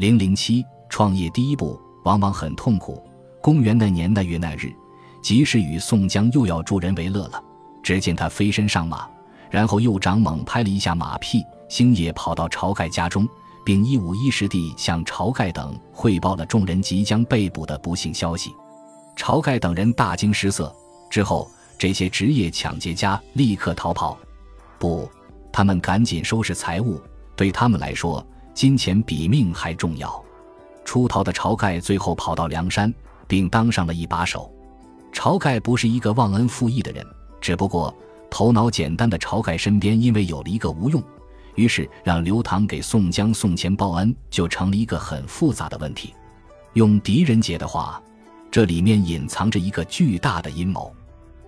零零七创业第一步往往很痛苦。公元那年那月那日，及时雨宋江又要助人为乐了。只见他飞身上马，然后右掌猛拍了一下马屁，星夜跑到晁盖家中，并一五一十地向晁盖等汇报了众人即将被捕的不幸消息。晁盖等人大惊失色。之后，这些职业抢劫家立刻逃跑。不，他们赶紧收拾财物。对他们来说，金钱比命还重要。出逃的晁盖最后跑到梁山，并当上了一把手。晁盖不是一个忘恩负义的人，只不过头脑简单的晁盖身边因为有了一个吴用，于是让刘唐给宋江送钱报恩，就成了一个很复杂的问题。用狄仁杰的话，这里面隐藏着一个巨大的阴谋。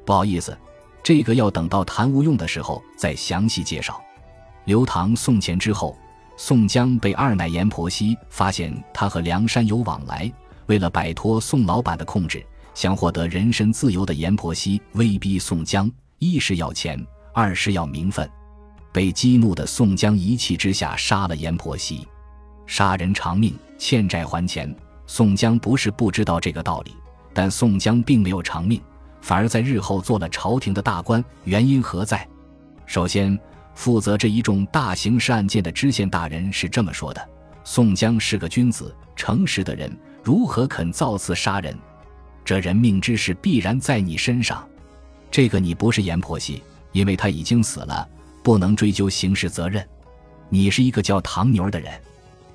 不好意思，这个要等到谈吴用的时候再详细介绍。刘唐送钱之后，宋江被二奶阎婆惜发现他和梁山有往来，为了摆脱宋老板的控制，想获得人身自由的阎婆惜威逼宋江，一是要钱，二是要名分。被激怒的宋江一气之下杀了阎婆惜。杀人偿命，欠债还钱。宋江不是不知道这个道理，但宋江并没有偿命。反而在日后做了朝廷的大官，原因何在？首先，负责这一众大刑事案件的知县大人是这么说的：“宋江是个君子、诚实的人，如何肯造次杀人？这人命之事必然在你身上。这个你不是阎婆惜，因为他已经死了，不能追究刑事责任。你是一个叫唐牛的人，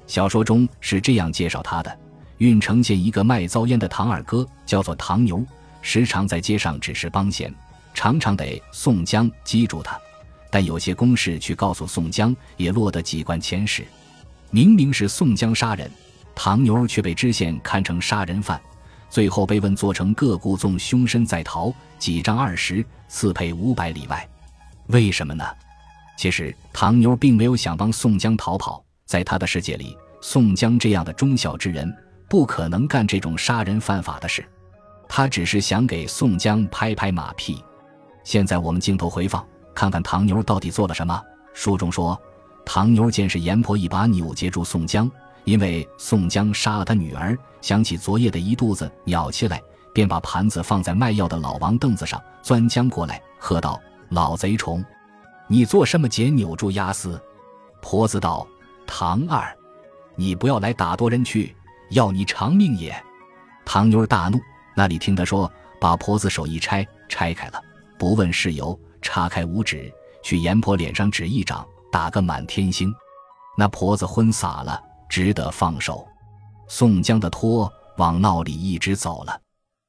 小说中是这样介绍他的：郓城县一个卖糟烟的唐二哥，叫做唐牛。”时常在街上指示帮闲，常常得宋江记住他，但有些公事去告诉宋江，也落得几贯前史。明明是宋江杀人，唐牛却被知县看成杀人犯，最后被问做成各故纵凶身在逃，几张二十，赐配五百里外。为什么呢？其实唐牛并没有想帮宋江逃跑，在他的世界里，宋江这样的忠孝之人，不可能干这种杀人犯法的事。他只是想给宋江拍拍马屁。现在我们镜头回放，看看唐牛到底做了什么。书中说，唐牛见是阎婆一把扭截住宋江，因为宋江杀了他女儿，想起昨夜的一肚子鸟气来，便把盘子放在卖药的老王凳子上，钻将过来，喝道：“老贼虫，你做什么结扭住鸭丝？”婆子道：“唐二，你不要来打夺人去，要你偿命也。”唐牛大怒。那里听他说，把婆子手一拆，拆开了，不问事由，叉开五指，去阎婆脸上指一掌，打个满天星。那婆子昏洒了，只得放手。宋江的托往闹里一直走了。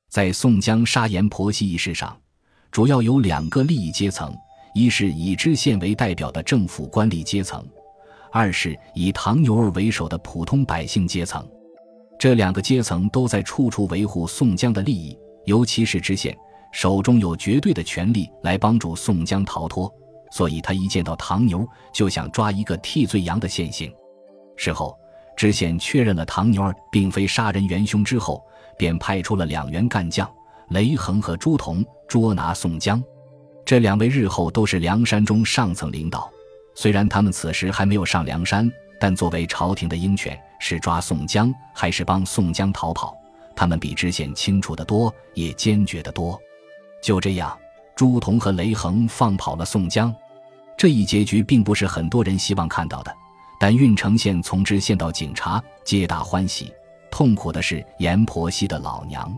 在宋江杀阎婆惜一事上，主要有两个利益阶层：一是以知县为代表的政府官吏阶层，二是以唐牛儿为首的普通百姓阶层。这两个阶层都在处处维护宋江的利益，尤其是知县手中有绝对的权力来帮助宋江逃脱，所以他一见到唐牛就想抓一个替罪羊的现行。事后，知县确认了唐牛儿并非杀人元凶之后，便派出了两员干将雷横和朱仝捉拿宋江。这两位日后都是梁山中上层领导，虽然他们此时还没有上梁山。但作为朝廷的鹰犬，是抓宋江还是帮宋江逃跑，他们比知县清楚得多，也坚决得多。就这样，朱仝和雷横放跑了宋江。这一结局并不是很多人希望看到的，但郓城县从知县到警察皆大欢喜。痛苦的是阎婆惜的老娘，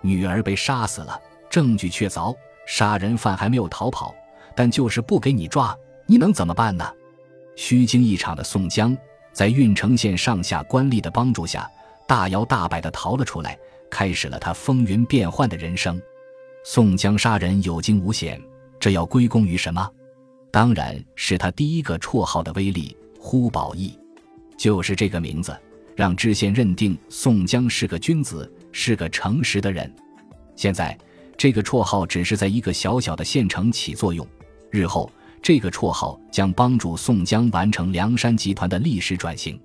女儿被杀死了，证据确凿，杀人犯还没有逃跑，但就是不给你抓，你能怎么办呢？虚惊一场的宋江，在郓城县上下官吏的帮助下，大摇大摆地逃了出来，开始了他风云变幻的人生。宋江杀人有惊无险，这要归功于什么？当然是他第一个绰号的威力——呼保义。就是这个名字，让知县认定宋江是个君子，是个诚实的人。现在，这个绰号只是在一个小小的县城起作用，日后。这个绰号将帮助宋江完成梁山集团的历史转型。